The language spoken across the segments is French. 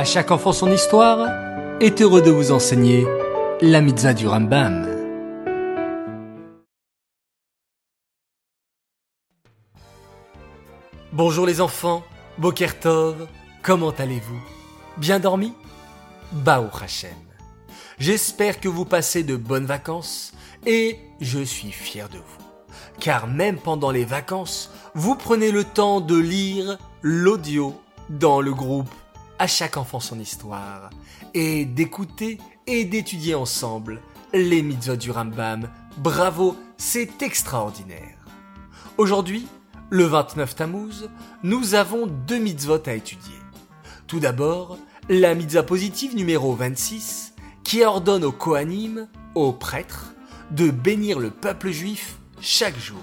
À chaque enfant son histoire est heureux de vous enseigner la mitzvah du Rambam. Bonjour les enfants, Bokertov, comment allez-vous? Bien dormi? Bao Hashem. J'espère que vous passez de bonnes vacances et je suis fier de vous. Car même pendant les vacances, vous prenez le temps de lire l'audio dans le groupe À chaque enfant son histoire et d'écouter et d'étudier ensemble les mitzvot du Rambam. Bravo, c'est extraordinaire. Aujourd'hui, le 29 Tammuz, nous avons deux mitzvot à étudier. Tout d'abord, la mitzvah positive numéro 26 qui ordonne aux Kohanim, aux prêtres, de bénir le peuple juif chaque jour.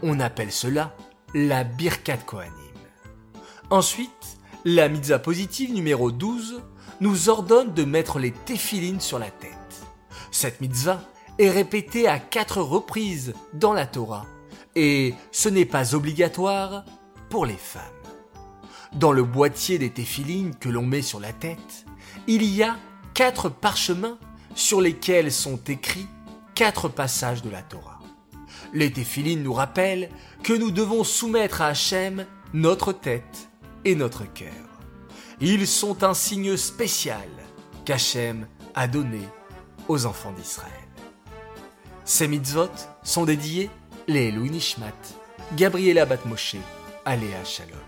On appelle cela la Birkat Kohanim. Ensuite, la mitzvah positive numéro 12 nous ordonne de mettre les téphilines sur la tête. Cette mitzvah est répétée à quatre reprises dans la Torah et ce n'est pas obligatoire pour les femmes. Dans le boîtier des téphilines que l'on met sur la tête, il y a quatre parchemins sur lesquels sont écrits quatre passages de la Torah. Les téphilines nous rappellent que nous devons soumettre à Hachem notre tête et notre cœur. Ils sont un signe spécial qu'Hachem a donné aux enfants d'Israël. Ces mitzvot sont dédiés les Louis Nishmat, Gabriela Batmoshe, Aléa Shalom.